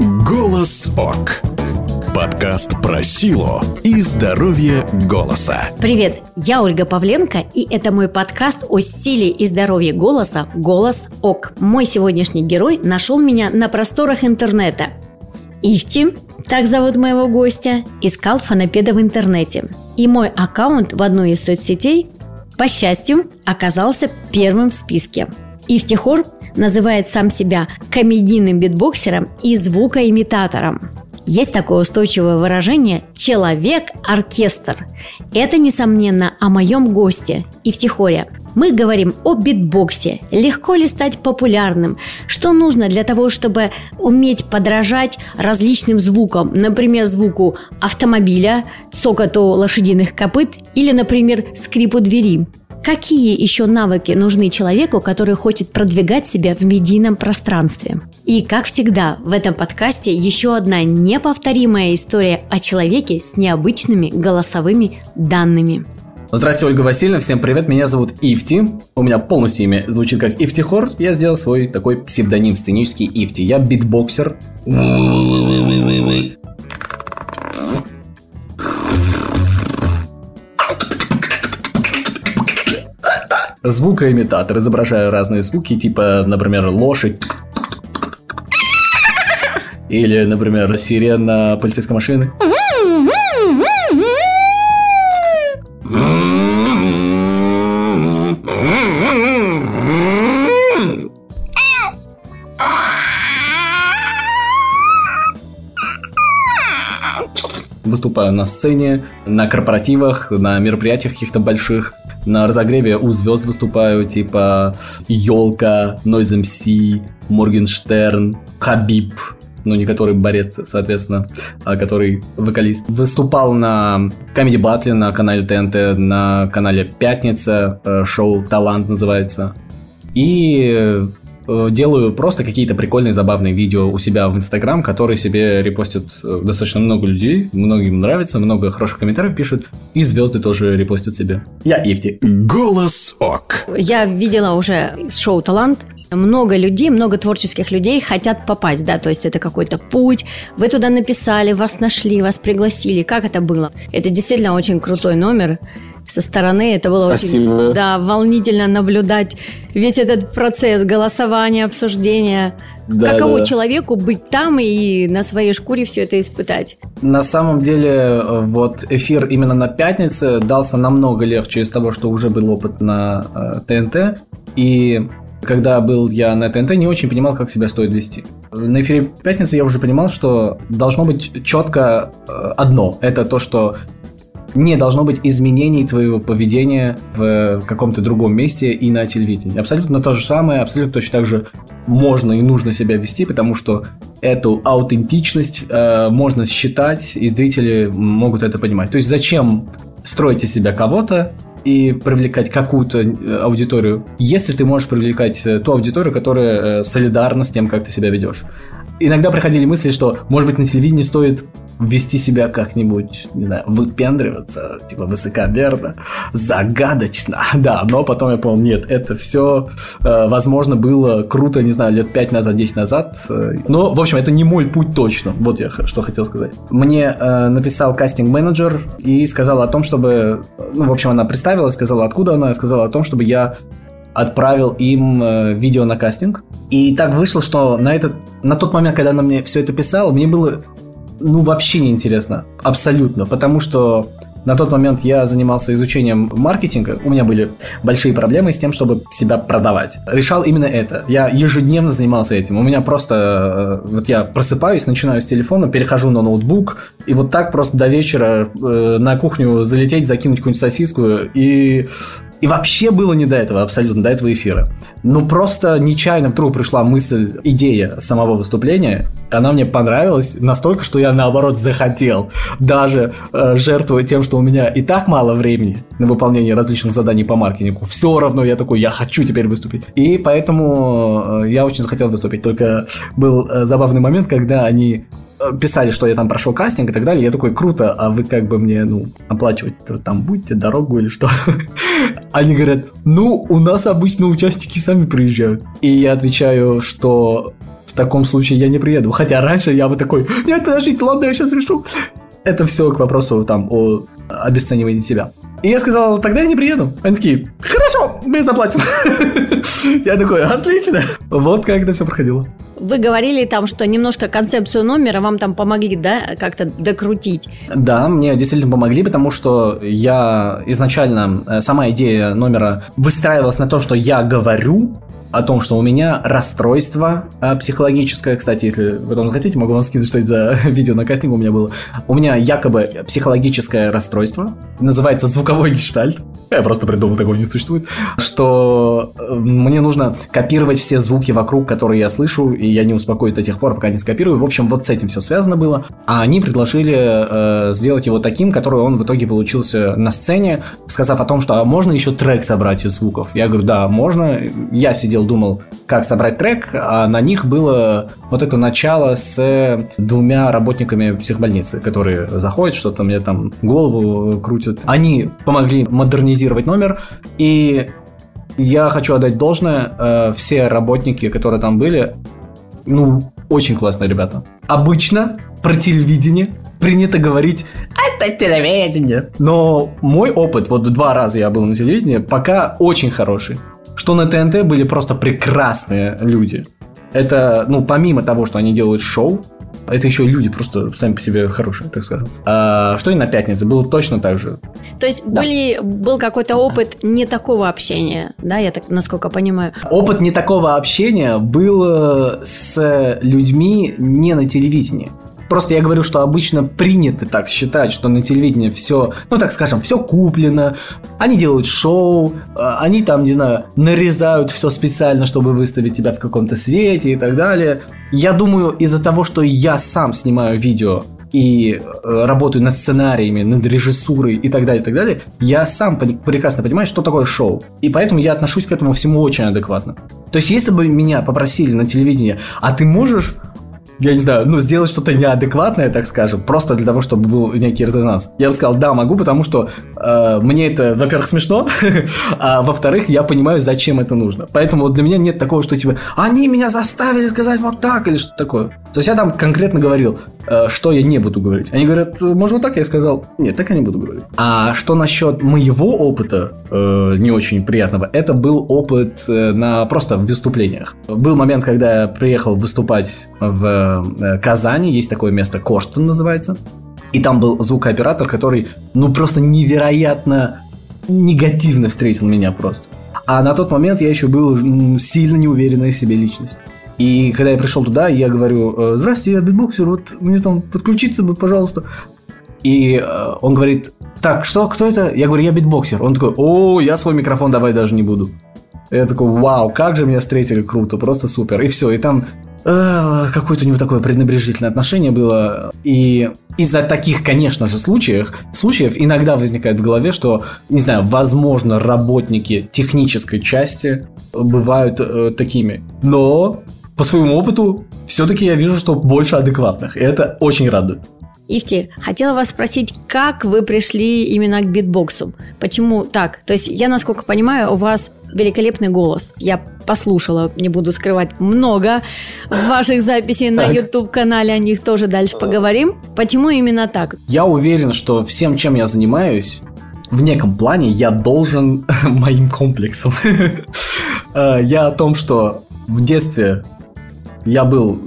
Голос ОК. Подкаст про силу и здоровье голоса. Привет, я Ольга Павленко, и это мой подкаст о силе и здоровье голоса «Голос ОК». Мой сегодняшний герой нашел меня на просторах интернета. Ифти, так зовут моего гостя, искал фонопеда в интернете. И мой аккаунт в одной из соцсетей, по счастью, оказался первым в списке. Ифтихор называет сам себя комедийным битбоксером и звукоимитатором. Есть такое устойчивое выражение «человек-оркестр». Это, несомненно, о моем госте и втихоре. Мы говорим о битбоксе. Легко ли стать популярным? Что нужно для того, чтобы уметь подражать различным звукам? Например, звуку автомобиля, цокоту лошадиных копыт или, например, скрипу двери. Какие еще навыки нужны человеку, который хочет продвигать себя в медийном пространстве? И, как всегда, в этом подкасте еще одна неповторимая история о человеке с необычными голосовыми данными. Здравствуйте, Ольга Васильевна, всем привет, меня зовут Ифти. У меня полностью имя звучит как Ифтихор. Я сделал свой такой псевдоним сценический Ифти. Я битбоксер. Звукоимитатор. Изображаю разные звуки, типа, например, лошадь. Или, например, сирена полицейской машины. Выступаю на сцене, на корпоративах, на мероприятиях каких-то больших на разогреве у звезд выступаю, типа Елка, Noise MC, Моргенштерн, Хабиб, ну не который борец, соответственно, а который вокалист. Выступал на Comedy Battle на канале ТНТ, на канале Пятница, э, шоу «Талант» называется. И делаю просто какие-то прикольные, забавные видео у себя в Инстаграм, которые себе репостят э, достаточно много людей, многим нравится, много хороших комментариев пишут, и звезды тоже репостят себе. Я Ифти. Голос ОК. Я видела уже шоу «Талант». Много людей, много творческих людей хотят попасть, да, то есть это какой-то путь. Вы туда написали, вас нашли, вас пригласили. Как это было? Это действительно очень крутой номер со стороны. Это было Спасибо. очень да, волнительно наблюдать весь этот процесс голосования, обсуждения. Да, Каково да. человеку быть там и на своей шкуре все это испытать? На самом деле, вот эфир именно на пятнице дался намного легче из того, что уже был опыт на э, ТНТ. И когда был я на ТНТ, не очень понимал, как себя стоит вести. На эфире пятницы я уже понимал, что должно быть четко э, одно. Это то, что не должно быть изменений твоего поведения в каком-то другом месте и на телевидении. Абсолютно то же самое, абсолютно точно так же можно и нужно себя вести, потому что эту аутентичность э, можно считать, и зрители могут это понимать. То есть зачем строить из себя кого-то, и привлекать какую-то э, аудиторию, если ты можешь привлекать э, ту аудиторию, которая э, солидарна с тем, как ты себя ведешь. Иногда приходили мысли, что, может быть, на телевидении стоит вести себя как-нибудь, не знаю, выпендриваться, типа высокомерно, загадочно, да, но потом я понял, нет, это все, э, возможно, было круто, не знаю, лет 5 назад, 10 назад, но, в общем, это не мой путь точно, вот я что хотел сказать. Мне э, написал кастинг-менеджер и сказал о том, чтобы, ну, в общем, она представила, сказала, откуда она, сказала о том, чтобы я отправил им э, видео на кастинг. И так вышло, что на, этот, на тот момент, когда она мне все это писала, мне было ну, вообще не интересно. Абсолютно. Потому что на тот момент я занимался изучением маркетинга. У меня были большие проблемы с тем, чтобы себя продавать. Решал именно это. Я ежедневно занимался этим. У меня просто... Э, вот я просыпаюсь, начинаю с телефона, перехожу на ноутбук, и вот так просто до вечера э, на кухню залететь, закинуть какую-нибудь сосиску и и вообще было не до этого, абсолютно, до этого эфира. Ну, просто нечаянно вдруг пришла мысль, идея самого выступления. Она мне понравилась настолько, что я, наоборот, захотел. Даже э, жертвуя тем, что у меня и так мало времени на выполнение различных заданий по маркетингу. Все равно я такой, я хочу теперь выступить. И поэтому э, я очень захотел выступить. Только был э, забавный момент, когда они писали, что я там прошел кастинг и так далее. Я такой, круто, а вы как бы мне, ну, оплачивать там будете дорогу или что? Они говорят, ну, у нас обычно участники сами приезжают. И я отвечаю, что в таком случае я не приеду. Хотя раньше я бы такой, нет, подождите, ладно, я сейчас решу. Это все к вопросу там о обесценивании себя. И я сказал, тогда я не приеду. Они такие, хорошо, мы заплатим. Я такой, отлично. Вот как это все проходило. Вы говорили там, что немножко концепцию номера вам там помогли, да, как-то докрутить? Да, мне действительно помогли, потому что я изначально, э, сама идея номера выстраивалась на то, что я говорю, о том, что у меня расстройство э, психологическое. Кстати, если вы там хотите, могу вам скинуть, что это за видео на кастинг у меня было. У меня якобы психологическое расстройство. Называется звуковой гештальт. Я просто придумал, такого не существует. Что э, мне нужно копировать все звуки вокруг, которые я слышу, и я не успокоюсь до тех пор, пока не скопирую. В общем, вот с этим все связано было. А они предложили э, сделать его таким, который он в итоге получился на сцене, сказав о том, что а можно еще трек собрать из звуков. Я говорю, да, можно. Я сидел сидел, думал, как собрать трек, а на них было вот это начало с двумя работниками психбольницы, которые заходят, что-то мне там голову крутят. Они помогли модернизировать номер, и я хочу отдать должное, э, все работники, которые там были, ну, очень классные ребята. Обычно про телевидение принято говорить это телевидение. Но мой опыт, вот два раза я был на телевидении, пока очень хороший что на ТНТ были просто прекрасные люди. Это, ну, помимо того, что они делают шоу, это еще люди просто сами по себе хорошие, так скажем. А, что и на пятнице было точно так же. То есть да. были, был какой-то опыт не такого общения, да, я так насколько понимаю. Опыт не такого общения был э, с людьми не на телевидении. Просто я говорю, что обычно принято так считать, что на телевидении все, ну так скажем, все куплено. Они делают шоу, а, они там, не знаю, нарезают все специально, чтобы выставить тебя в каком-то свете и так далее. Я думаю, из-за того, что я сам снимаю видео и э, работаю над сценариями, над режиссурой и так далее, и так далее, я сам прекрасно понимаю, что такое шоу. И поэтому я отношусь к этому всему очень адекватно. То есть, если бы меня попросили на телевидении, а ты можешь я не знаю, ну, сделать что-то неадекватное, так скажем, просто для того, чтобы был некий резонанс. Я бы сказал, да, могу, потому что э, мне это, во-первых, смешно, а во-вторых, я понимаю, зачем это нужно. Поэтому вот для меня нет такого, что типа, они меня заставили сказать вот так или что такое. То есть я там конкретно говорил, что я не буду говорить. Они говорят, может вот так? Я сказал, нет, так я не буду говорить. А что насчет моего опыта, э, не очень приятного, это был опыт э, на просто выступлениях. Был момент, когда я приехал выступать в Э, Казани есть такое место, Корстон называется. И там был звукооператор, который, ну, просто невероятно негативно встретил меня просто. А на тот момент я еще был сильно неуверенная в себе личность. И когда я пришел туда, я говорю, «Э, здравствуйте, я битбоксер, вот мне там подключиться бы, пожалуйста. И э, он говорит, так, что, кто это? Я говорю, я битбоксер. Он такой, о, я свой микрофон давай даже не буду. Я такой, вау, как же меня встретили круто, просто супер. И все, и там Э, какое-то у него такое пренебрежительное отношение было. И из-за таких, конечно же, случаев, случаев иногда возникает в голове, что, не знаю, возможно, работники технической части бывают э, такими. Но по своему опыту все-таки я вижу, что больше адекватных. И это очень радует. Ифти, хотела вас спросить, как вы пришли именно к битбоксу? Почему так? То есть я, насколько понимаю, у вас великолепный голос. Я послушала, не буду скрывать, много ваших записей на YouTube-канале, о них тоже дальше поговорим. Почему именно так? Я уверен, что всем, чем я занимаюсь, в неком плане я должен моим комплексом. Э, я о том, что в детстве я был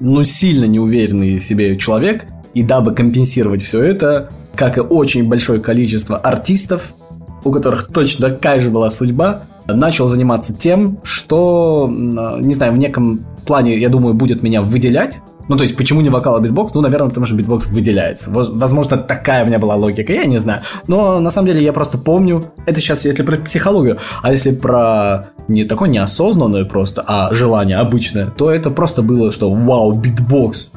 ну, сильно неуверенный в себе человек, и дабы компенсировать все это, как и очень большое количество артистов, у которых точно такая же была судьба, начал заниматься тем, что, не знаю, в неком плане, я думаю, будет меня выделять. Ну, то есть, почему не вокал, а битбокс? Ну, наверное, потому что битбокс выделяется. Возможно, такая у меня была логика, я не знаю. Но, на самом деле, я просто помню... Это сейчас, если про психологию, а если про не такое неосознанное просто, а желание обычное, то это просто было, что вау, битбокс,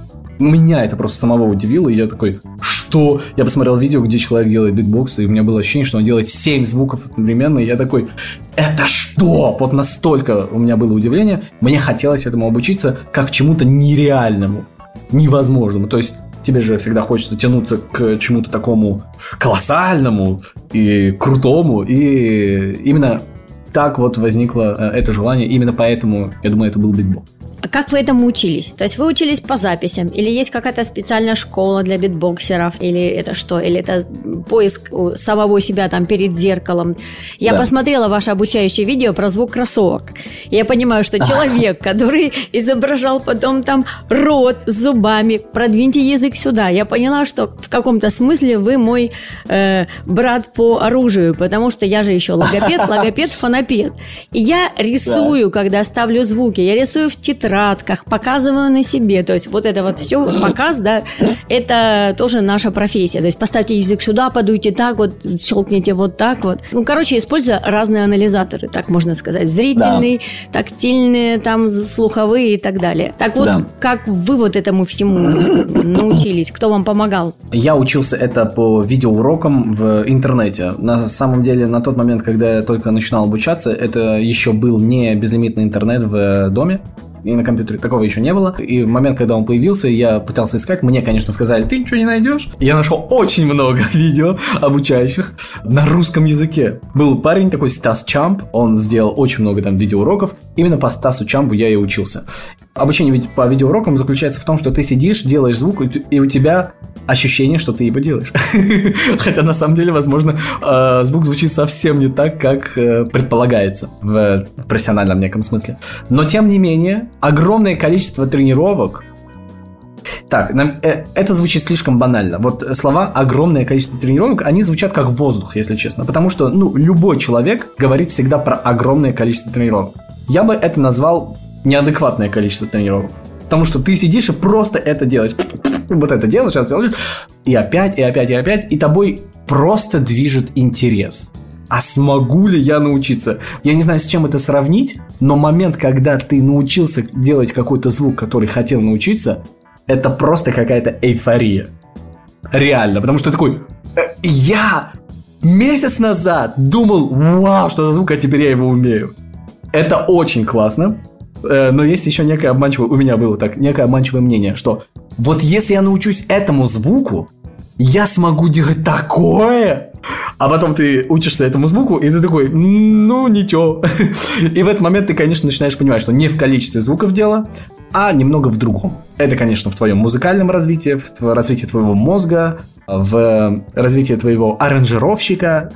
меня это просто самого удивило, и я такой, что? Я посмотрел видео, где человек делает битбокс, и у меня было ощущение, что он делает 7 звуков одновременно, и я такой, это что? Вот настолько у меня было удивление, мне хотелось этому обучиться как чему-то нереальному, невозможному. То есть тебе же всегда хочется тянуться к чему-то такому колоссальному и крутому, и именно так вот возникло э, это желание, именно поэтому, я думаю, это был битбокс. А как вы этому учились? То есть вы учились по записям? Или есть какая-то специальная школа для битбоксеров? Или это что? Или это поиск самого себя там перед зеркалом? Я да. посмотрела ваше обучающее видео про звук кроссовок. Я понимаю, что человек, который изображал потом там рот с зубами, продвиньте язык сюда. Я поняла, что в каком-то смысле вы мой э, брат по оружию, потому что я же еще логопед, логопед, фонопед. И я рисую, когда ставлю звуки, я рисую в тетрадь тетрадках, показываю на себе. То есть вот это вот все, показ, да, это тоже наша профессия. То есть поставьте язык сюда, подуйте так, вот щелкните вот так вот. Ну, короче, используя разные анализаторы, так можно сказать. Зрительный, да. тактильные, там, слуховые и так далее. Так вот, да. как вы вот этому всему научились? Кто вам помогал? Я учился это по видеоурокам в интернете. На самом деле, на тот момент, когда я только начинал обучаться, это еще был не безлимитный интернет в доме и на компьютере такого еще не было. И в момент, когда он появился, я пытался искать. Мне, конечно, сказали, ты ничего не найдешь. Я нашел очень много видео обучающих на русском языке. Был парень такой Стас Чамп, он сделал очень много там видеоуроков. Именно по Стасу Чампу я и учился. Обучение по видеоурокам заключается в том, что ты сидишь, делаешь звук, и у тебя ощущение, что ты его делаешь. Хотя на самом деле, возможно, э, звук звучит совсем не так, как э, предполагается в профессиональном неком смысле. Но тем не менее, огромное количество тренировок так, э, это звучит слишком банально. Вот слова «огромное количество тренировок», они звучат как воздух, если честно. Потому что, ну, любой человек говорит всегда про огромное количество тренировок. Я бы это назвал неадекватное количество тренировок. Потому что ты сидишь и просто это делаешь. Вот это делаешь, это делаешь. И опять, и опять, и опять. И тобой просто движет интерес. А смогу ли я научиться? Я не знаю, с чем это сравнить, но момент, когда ты научился делать какой-то звук, который хотел научиться, это просто какая-то эйфория. Реально, потому что такой, «Э, я месяц назад думал, вау, что за звук, а теперь я его умею. Это очень классно. Э, но есть еще некое обманчивое, у меня было так, некое обманчивое мнение, что вот если я научусь этому звуку, я смогу делать такое. А потом ты учишься этому звуку, и ты такой, ну, ничего. И в этот момент ты, конечно, начинаешь понимать, что не в количестве звуков дело, а немного в другом. Это, конечно, в твоем музыкальном развитии, в развитии твоего мозга, в развитии твоего аранжировщика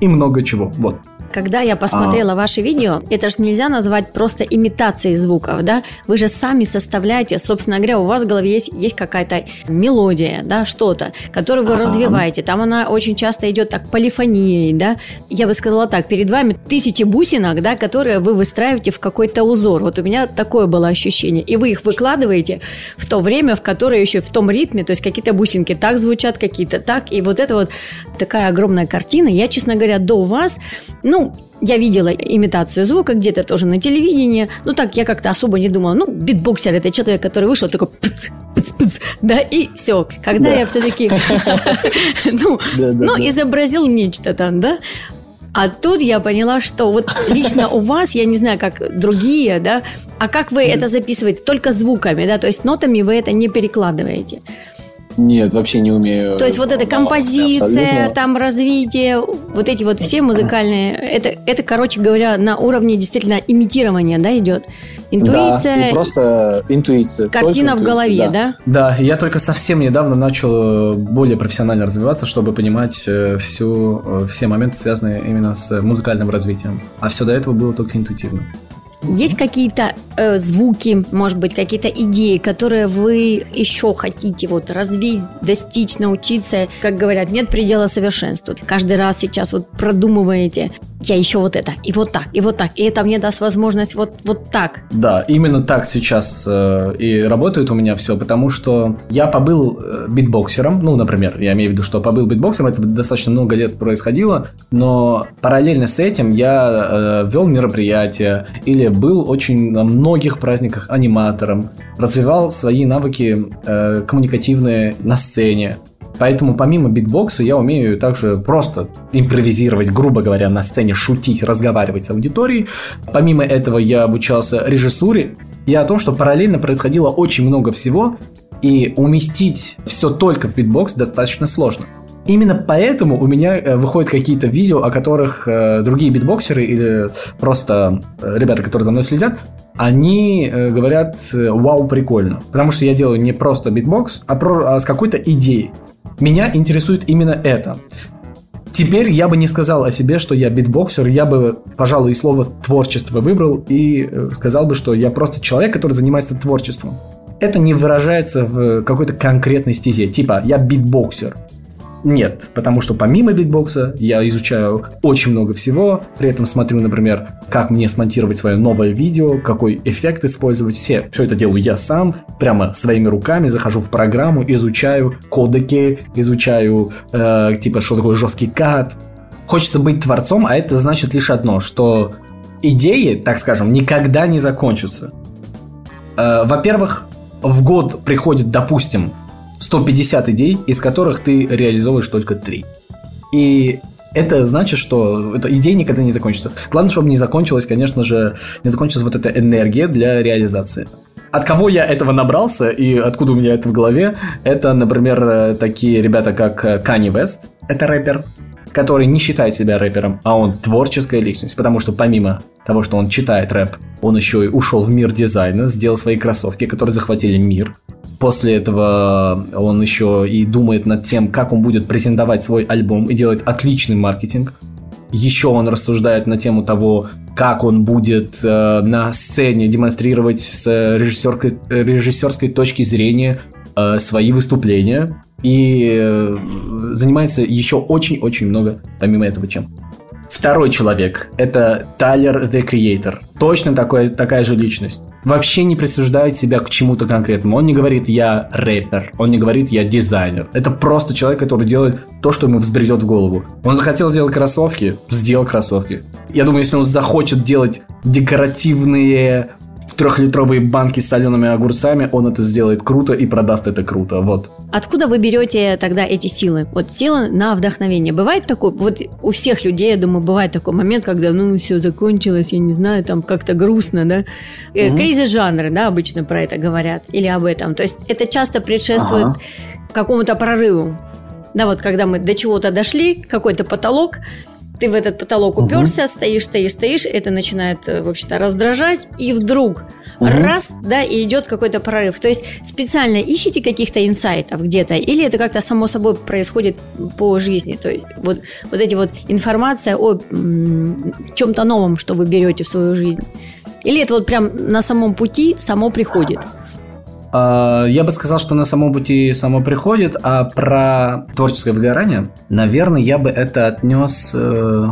и много чего. Вот. Когда я посмотрела а. ваше видео, это же нельзя назвать просто имитацией звуков, да? Вы же сами составляете, собственно говоря, у вас в голове есть, есть какая-то мелодия, да, что-то, которую вы а. развиваете. Там она очень часто идет так полифонией, да? Я бы сказала так, перед вами тысячи бусинок, да, которые вы выстраиваете в какой-то узор. Вот у меня такое было ощущение. И вы их выкладываете в то время, в которое еще в том ритме, то есть какие-то бусинки так звучат, какие-то так. И вот это вот такая огромная картина. Я, честно говоря, до вас, ну, я видела имитацию звука где-то тоже на телевидении. Ну, так я как-то особо не думала. Ну, битбоксер – это человек, который вышел такой пц, пц, пц, да, и все. Когда я все-таки, ну, ну изобразил нечто там, да, а тут я поняла, что вот лично у вас, я не знаю, как другие, да, а как вы это записываете? Только звуками, да, то есть нотами вы это не перекладываете. Нет, вообще не умею. То есть вот эта композиция, абсолютно. там развитие, вот эти вот все музыкальные, это, это, короче говоря, на уровне действительно имитирования, да, идет? Интуиция. Да, просто интуиция. Картина в голове, да? да? Да, я только совсем недавно начал э, более профессионально развиваться, чтобы понимать э, всю, э, все моменты, связанные именно с музыкальным развитием. А все до этого было только интуитивно. Есть какие-то э, звуки, может быть, какие-то идеи, которые вы еще хотите вот развить, достичь, научиться? Как говорят, нет предела совершенству. Каждый раз сейчас вот продумываете, я еще вот это, и вот так, и вот так, и это мне даст возможность вот, вот так. Да, именно так сейчас э, и работает у меня все, потому что я побыл э, битбоксером, ну, например, я имею в виду, что побыл битбоксером, это достаточно много лет происходило, но параллельно с этим я э, вел мероприятия или был очень на многих праздниках аниматором, развивал свои навыки э, коммуникативные на сцене. Поэтому помимо битбокса я умею также просто импровизировать, грубо говоря, на сцене, шутить, разговаривать с аудиторией. Помимо этого я обучался режиссуре и о том, что параллельно происходило очень много всего, и уместить все только в битбокс достаточно сложно. Именно поэтому у меня э, выходят какие-то видео, о которых э, другие битбоксеры или просто э, ребята, которые за мной следят, они говорят, вау, прикольно. Потому что я делаю не просто битбокс, а, про, а с какой-то идеей. Меня интересует именно это. Теперь я бы не сказал о себе, что я битбоксер, я бы, пожалуй, слово творчество выбрал и э, сказал бы, что я просто человек, который занимается творчеством. Это не выражается в какой-то конкретной стезе, типа я битбоксер. Нет, потому что помимо битбокса я изучаю очень много всего, при этом смотрю, например, как мне смонтировать свое новое видео, какой эффект использовать, все, все это делаю я сам, прямо своими руками, захожу в программу, изучаю кодеки, изучаю, э, типа, что такое жесткий кат. Хочется быть творцом, а это значит лишь одно, что идеи, так скажем, никогда не закончатся. Э, во-первых, в год приходит, допустим, 150 идей, из которых ты реализовываешь только 3. И это значит, что эта идея никогда не закончится. Главное, чтобы не закончилась, конечно же, не закончилась вот эта энергия для реализации. От кого я этого набрался и откуда у меня это в голове, это, например, такие ребята, как Кани Вест, это рэпер, который не считает себя рэпером, а он творческая личность, потому что помимо того, что он читает рэп, он еще и ушел в мир дизайна, сделал свои кроссовки, которые захватили мир. После этого он еще и думает над тем, как он будет презентовать свой альбом и делает отличный маркетинг. Еще он рассуждает на тему того, как он будет э, на сцене демонстрировать с режиссерской, режиссерской точки зрения э, свои выступления и э, занимается еще очень-очень много помимо этого чем. Второй человек – это Тайлер The Creator. Точно такой, такая же личность. Вообще не присуждает себя к чему-то конкретному. Он не говорит «я рэпер», он не говорит «я дизайнер». Это просто человек, который делает то, что ему взбредет в голову. Он захотел сделать кроссовки, сделал кроссовки. Я думаю, если он захочет делать декоративные трехлитровые банки с солеными огурцами, он это сделает круто и продаст это круто. Вот. Откуда вы берете тогда эти силы? Вот силы на вдохновение. Бывает такой, вот у всех людей, я думаю, бывает такой момент, когда, ну, все закончилось, я не знаю, там как-то грустно, да? Угу. Кризис-жанры, да, обычно про это говорят, или об этом. То есть это часто предшествует ага. какому-то прорыву. Да, вот когда мы до чего-то дошли, какой-то потолок, ты в этот потолок уперся, угу. стоишь, стоишь, стоишь, это начинает, э, в общем-то, раздражать, и вдруг угу. раз, да, и идет какой-то прорыв. То есть специально ищите каких-то инсайтов где-то, или это как-то само собой происходит по жизни. То есть вот, вот эти вот информация о чем-то новом, что вы берете в свою жизнь. Или это вот прям на самом пути само приходит. А, я бы сказал, что на самом пути само приходит, а про творческое выгорание, наверное, я бы это отнес... Э,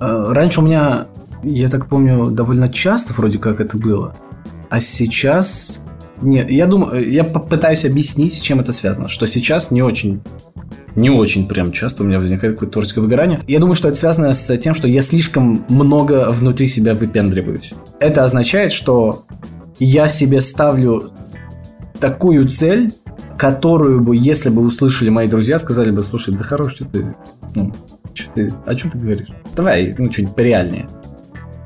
э, раньше у меня, я так помню, довольно часто вроде как это было, а сейчас... Нет, я думаю, я попытаюсь объяснить, с чем это связано, что сейчас не очень не очень прям часто у меня возникает какое-то творческое выгорание. Я думаю, что это связано с тем, что я слишком много внутри себя выпендриваюсь. Это означает, что я себе ставлю такую цель, которую бы, если бы услышали мои друзья, сказали бы, слушай, да хорош, что ты, ну, что ты, о чем ты говоришь? Давай, ну, что-нибудь пореальнее.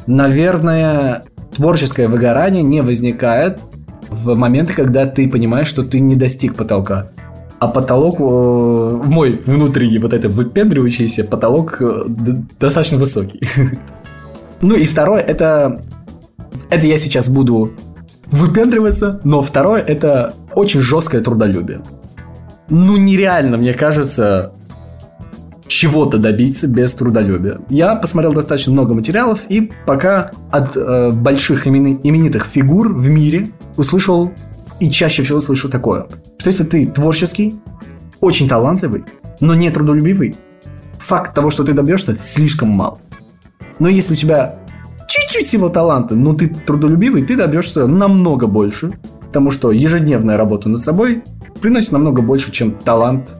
Наверное, творческое выгорание не возникает в моменты, когда ты понимаешь, что ты не достиг потолка. А потолок, э, мой внутренний вот это выпендривающийся потолок э, достаточно высокий. Ну и второе, это... Это я сейчас буду выпендриваться, но второе это очень жесткое трудолюбие. Ну нереально, мне кажется, чего-то добиться без трудолюбия. Я посмотрел достаточно много материалов и пока от э, больших имени, именитых фигур в мире услышал и чаще всего слышу такое, что если ты творческий, очень талантливый, но не трудолюбивый, факт того, что ты добьешься, слишком мал. Но если у тебя чуть-чуть всего таланта, но ты трудолюбивый, ты добьешься намного больше. Потому что ежедневная работа над собой приносит намного больше, чем талант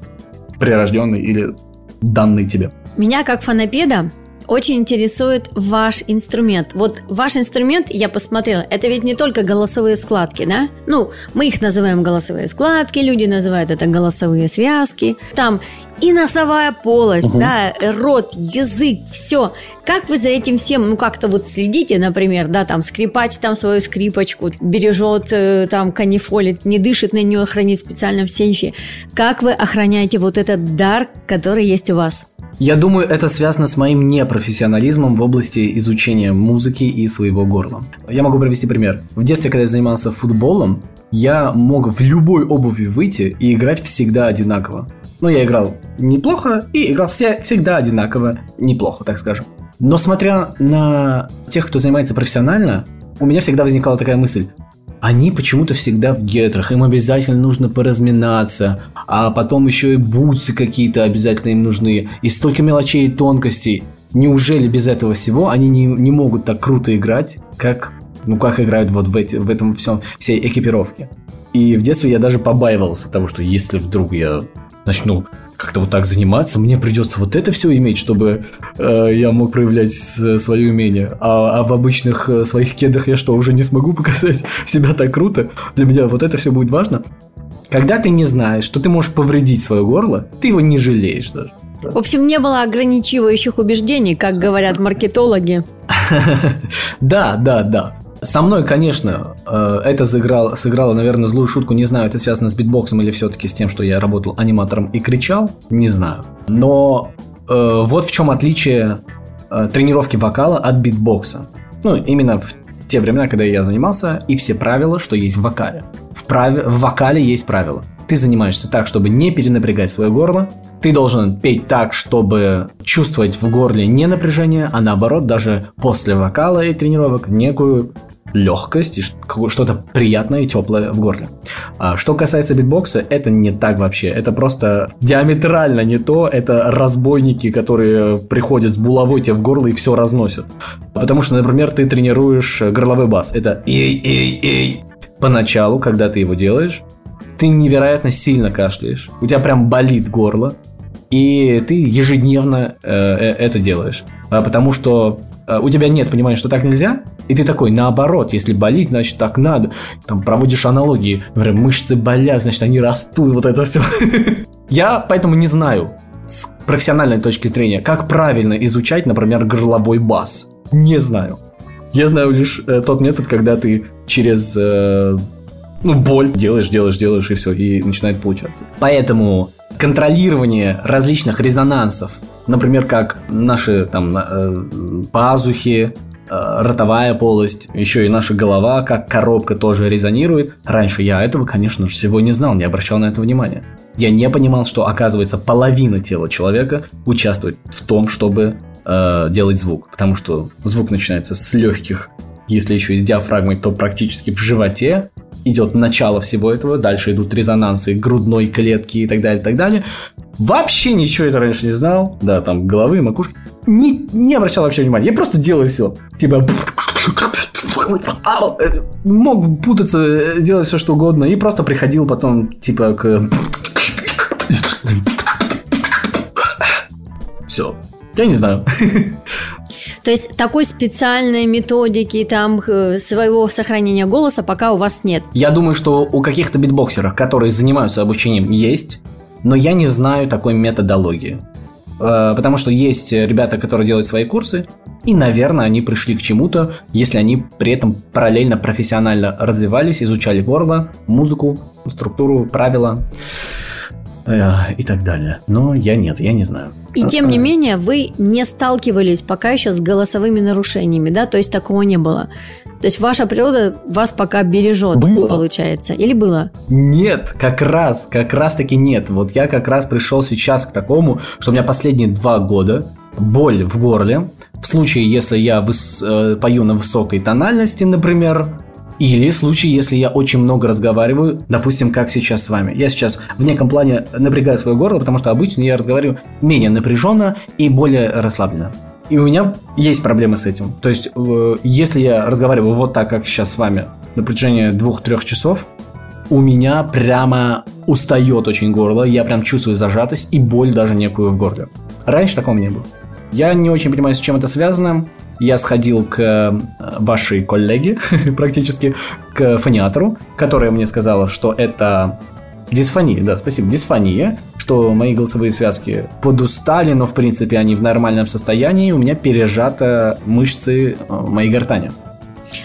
прирожденный или данный тебе. Меня как фанопеда очень интересует ваш инструмент. Вот ваш инструмент, я посмотрела, это ведь не только голосовые складки, да? Ну, мы их называем голосовые складки, люди называют это голосовые связки. Там и носовая полость, угу. да, рот, язык, все. Как вы за этим всем, ну, как-то вот следите, например, да, там, скрипач там свою скрипочку бережет, э, там, канифолит, не дышит на нее, хранит специально в сейфе. Как вы охраняете вот этот дар, который есть у вас? Я думаю, это связано с моим непрофессионализмом в области изучения музыки и своего горла. Я могу привести пример. В детстве, когда я занимался футболом, я мог в любой обуви выйти и играть всегда одинаково. Но я играл неплохо и играл все, всегда одинаково неплохо, так скажем. Но смотря на тех, кто занимается профессионально, у меня всегда возникала такая мысль. Они почему-то всегда в гетрах, им обязательно нужно поразминаться, а потом еще и бутсы какие-то обязательно им нужны, и столько мелочей и тонкостей. Неужели без этого всего они не, не могут так круто играть, как, ну, как играют вот в, эти, в этом всем, всей экипировке? И в детстве я даже побаивался того, что если вдруг я начну как-то вот так заниматься, мне придется вот это все иметь, чтобы э, я мог проявлять свое умение. А, а в обычных э, своих кедах я что, уже не смогу показать себя так круто? Для меня вот это все будет важно. Когда ты не знаешь, что ты можешь повредить свое горло, ты его не жалеешь даже. В общем, не было ограничивающих убеждений, как говорят маркетологи. Да, да, да. Со мной, конечно, э, это сыграло, сыграло, наверное, злую шутку. Не знаю, это связано с битбоксом или все-таки с тем, что я работал аниматором и кричал. Не знаю. Но э, вот в чем отличие э, тренировки вокала от битбокса. Ну, именно в те времена, когда я занимался, и все правила, что есть в вокале. В, прави... в вокале есть правила. Ты занимаешься так, чтобы не перенапрягать свое горло. Ты должен петь так, чтобы чувствовать в горле не напряжение, а наоборот, даже после вокала и тренировок некую легкость и что-то приятное и теплое в горле. А что касается битбокса, это не так вообще. Это просто диаметрально не то. Это разбойники, которые приходят с булавой тебе в горло и все разносят. Потому что, например, ты тренируешь горловой бас. Это эй-эй-эй. Поначалу, когда ты его делаешь, ты невероятно сильно кашляешь. У тебя прям болит горло. И ты ежедневно э, э это делаешь. А потому что Э, у тебя нет понимания, что так нельзя, и ты такой, наоборот, если болит, значит так надо. Там проводишь аналогии, например, мышцы болят, значит они растут, вот это все. Я поэтому не знаю с профессиональной точки зрения, как правильно изучать, например, горловой бас. Не знаю. Я знаю лишь э, тот метод, когда ты через э, ну, боль делаешь, делаешь, делаешь, и все, и начинает получаться. Поэтому контролирование различных резонансов Например, как наши там э, пазухи, э, ротовая полость, еще и наша голова, как коробка тоже резонирует. Раньше я этого, конечно же, всего не знал, не обращал на это внимания. Я не понимал, что, оказывается, половина тела человека участвует в том, чтобы э, делать звук. Потому что звук начинается с легких, если еще и с диафрагмой, то практически в животе идет начало всего этого, дальше идут резонансы грудной клетки и так далее, и так далее. Вообще ничего это раньше не знал. Да, там головы, макушки. Не, не обращал вообще внимания. Я просто делаю все. Типа... Мог путаться, делать все что угодно. И просто приходил потом, типа, к... Все. Я не знаю. То есть такой специальной методики там э, своего сохранения голоса пока у вас нет. Я думаю, что у каких-то битбоксеров, которые занимаются обучением, есть, но я не знаю такой методологии. Э, потому что есть ребята, которые делают свои курсы, и, наверное, они пришли к чему-то, если они при этом параллельно профессионально развивались, изучали горло, музыку, структуру, правила. Э, и так далее. Но я нет, я не знаю. И тем не менее, вы не сталкивались пока еще с голосовыми нарушениями, да? То есть такого не было. То есть ваша природа вас пока бережет, было. получается. Или было? Нет, как раз, как раз таки нет. Вот я как раз пришел сейчас к такому, что у меня последние два года боль в горле. В случае, если я выс- э, пою на высокой тональности, например, или в случае, если я очень много разговариваю, допустим, как сейчас с вами. Я сейчас в неком плане напрягаю свое горло, потому что обычно я разговариваю менее напряженно и более расслабленно. И у меня есть проблемы с этим. То есть, э, если я разговариваю вот так, как сейчас с вами, на протяжении двух-трех часов, у меня прямо устает очень горло, я прям чувствую зажатость и боль даже некую в горле. Раньше такого не было. Я не очень понимаю, с чем это связано я сходил к э, вашей коллеге, практически, к фониатору, которая мне сказала, что это дисфония, да, спасибо, дисфония, что мои голосовые связки подустали, но в принципе они в нормальном состоянии, у меня пережаты мышцы э, моей гортани.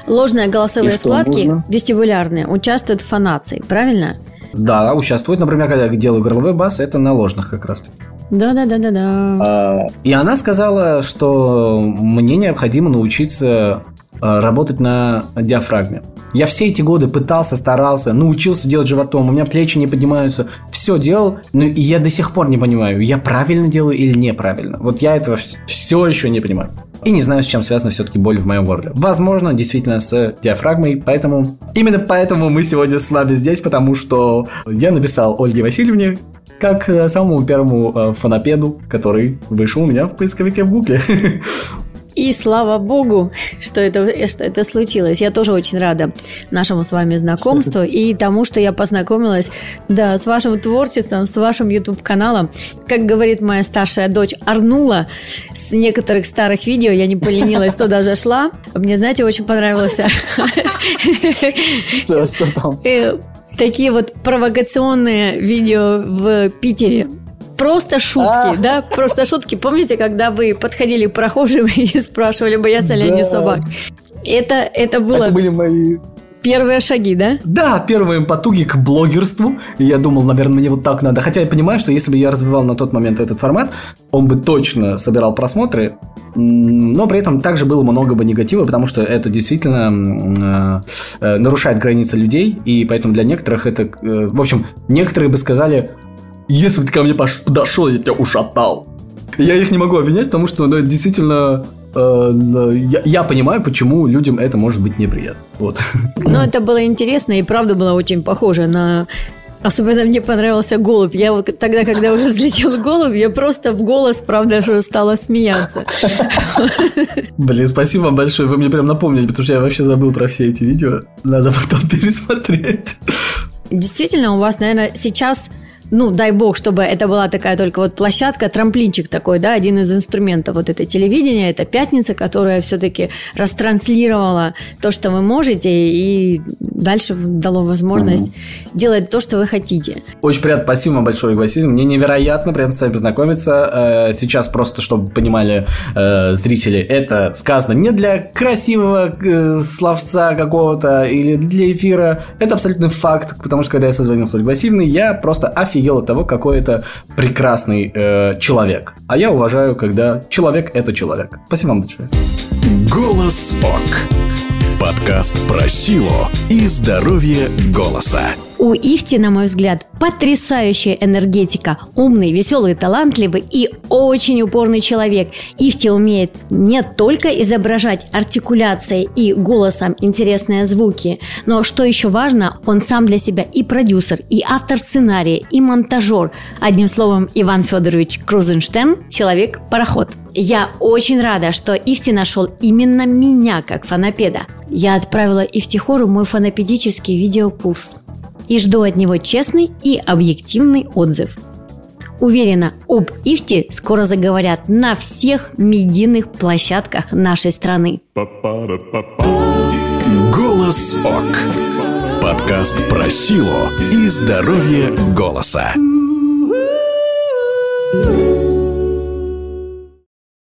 Ложные голосовые складки, нужно? вестибулярные, участвуют в фонации, правильно? Да, участвуют, например, когда я делаю горловой бас, это на ложных как раз таки. Да-да-да-да-да. А, И она сказала, что мне необходимо научиться э, работать на диафрагме. Я все эти годы пытался, старался, научился делать животом, у меня плечи не поднимаются, все делал, но я до сих пор не понимаю, я правильно делаю или неправильно. Вот я этого все еще не понимаю. И не знаю, с чем связана все-таки боль в моем горле. Возможно, действительно с диафрагмой, поэтому... Именно поэтому мы сегодня с вами здесь, потому что я написал Ольге Васильевне, как э, самому первому э, фонопеду, который вышел у меня в поисковике в Гугле. И слава богу, что это, что это случилось. Я тоже очень рада нашему с вами знакомству и тому, что я познакомилась да, с вашим творчеством, с вашим YouTube-каналом. Как говорит моя старшая дочь Арнула, с некоторых старых видео я не поленилась, туда зашла. Мне, знаете, очень понравился что, там? э, такие вот провокационные видео в Питере. Просто шутки, А. да, просто шутки. Помните, когда вы подходили к прохожим и спрашивали, боятся ли они собак? Это, это было Это были мои... первые шаги, да? Да, первые потуги к блогерству. И я думал, наверное, мне вот так надо. Хотя я понимаю, что если бы я развивал на тот момент этот формат, он бы точно собирал просмотры. Но при этом также было много бы негатива, потому что это действительно э, э, нарушает границы людей. И поэтому для некоторых это... э, В общем, некоторые бы сказали, если бы ты ко мне подошел, я тебя ушатал. Я их не могу обвинять, потому что ну, действительно... э, я, я понимаю, почему людям это может быть неприятно. Вот. Но это было интересно и правда было очень похоже на... Особенно мне понравился голубь. Я вот тогда, когда уже взлетел голубь, я просто в голос, правда, же стала смеяться. Блин, спасибо вам большое, вы мне прям напомнили, потому что я вообще забыл про все эти видео. Надо потом пересмотреть. Действительно, у вас, наверное, сейчас ну, дай бог, чтобы это была такая только вот площадка, трамплинчик такой, да, один из инструментов вот это телевидение, это пятница, которая все-таки растранслировала то, что вы можете, и дальше дало возможность делать то, что вы хотите. Очень приятно, спасибо вам большое, Васильевна. Мне невероятно приятно с вами познакомиться. Э, Сейчас просто, чтобы понимали э, зрители, это сказано не для красивого э, словца какого-то или для эфира. Это абсолютный факт, потому что когда я созвонился с Ольгой Васильевной, я просто офигел от того, какой это прекрасный э, человек. А я уважаю, когда человек – это человек. Спасибо вам большое. Голос ОК. Подкаст про силу и здоровье голоса. У Ифти, на мой взгляд, потрясающая энергетика. Умный, веселый, талантливый и очень упорный человек. Ифти умеет не только изображать артикуляцией и голосом интересные звуки, но, что еще важно, он сам для себя и продюсер, и автор сценария, и монтажер. Одним словом, Иван Федорович Крузенштерн – человек-пароход. Я очень рада, что Ифти нашел именно меня как фонопеда. Я отправила Ифтихору мой фонопедический видеокурс и жду от него честный и объективный отзыв. Уверена, об Ифте скоро заговорят на всех медийных площадках нашей страны. Голос ОК. Подкаст про силу и здоровье голоса. Ooh.